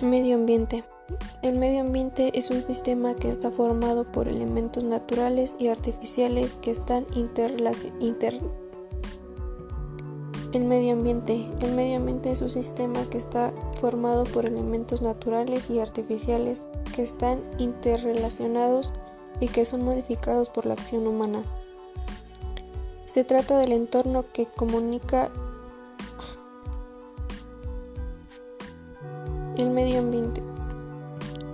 Medio ambiente. El medio ambiente es un sistema que está formado por elementos naturales y artificiales que están interrelacionados. el medio ambiente. El medio ambiente es un sistema que está formado por elementos naturales y artificiales que están interrelacionados y que son modificados por la acción humana. Se trata del entorno que comunica El medio ambiente.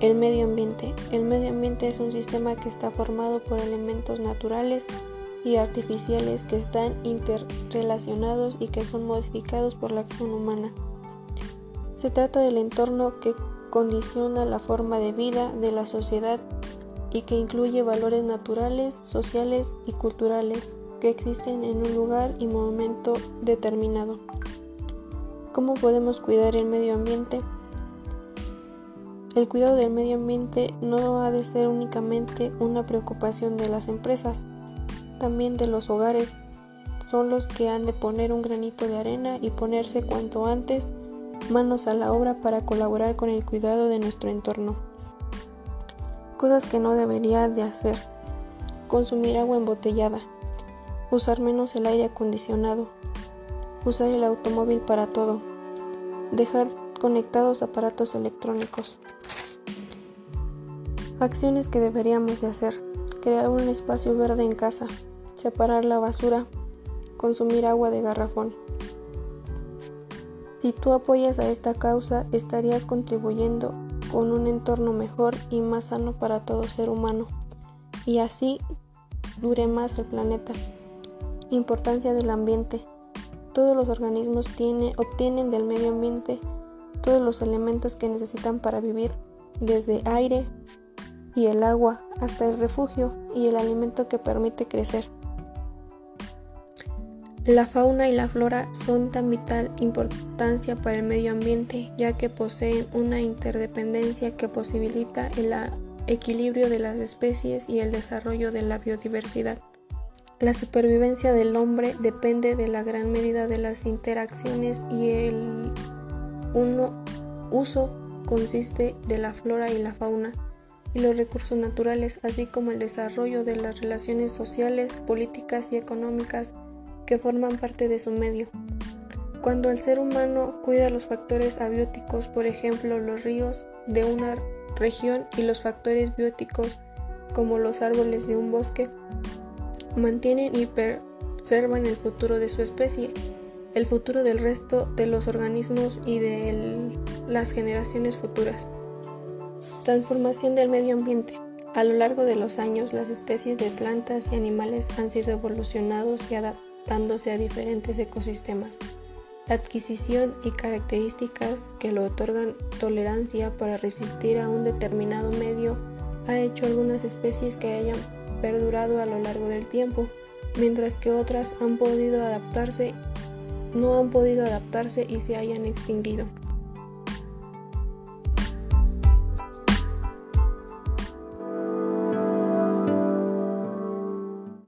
El medio ambiente. El medio ambiente es un sistema que está formado por elementos naturales y artificiales que están interrelacionados y que son modificados por la acción humana. Se trata del entorno que condiciona la forma de vida de la sociedad y que incluye valores naturales, sociales y culturales que existen en un lugar y momento determinado. ¿Cómo podemos cuidar el medio ambiente? El cuidado del medio ambiente no ha de ser únicamente una preocupación de las empresas, también de los hogares son los que han de poner un granito de arena y ponerse cuanto antes manos a la obra para colaborar con el cuidado de nuestro entorno. Cosas que no debería de hacer. Consumir agua embotellada. Usar menos el aire acondicionado. Usar el automóvil para todo. Dejar conectados aparatos electrónicos. Acciones que deberíamos de hacer. Crear un espacio verde en casa. Separar la basura. Consumir agua de garrafón. Si tú apoyas a esta causa, estarías contribuyendo con un entorno mejor y más sano para todo ser humano. Y así dure más el planeta. Importancia del ambiente. Todos los organismos obtienen del medio ambiente todos los elementos que necesitan para vivir, desde aire y el agua hasta el refugio y el alimento que permite crecer. La fauna y la flora son tan vital importancia para el medio ambiente ya que poseen una interdependencia que posibilita el equilibrio de las especies y el desarrollo de la biodiversidad. La supervivencia del hombre depende de la gran medida de las interacciones y el uno uso consiste de la flora y la fauna y los recursos naturales, así como el desarrollo de las relaciones sociales, políticas y económicas que forman parte de su medio. Cuando el ser humano cuida los factores abióticos, por ejemplo los ríos de una región y los factores bióticos como los árboles de un bosque, mantienen y preservan el futuro de su especie el futuro del resto de los organismos y de las generaciones futuras. Transformación del medio ambiente. A lo largo de los años, las especies de plantas y animales han sido evolucionados y adaptándose a diferentes ecosistemas. La adquisición y características que le otorgan tolerancia para resistir a un determinado medio ha hecho algunas especies que hayan perdurado a lo largo del tiempo, mientras que otras han podido adaptarse no han podido adaptarse y se hayan extinguido.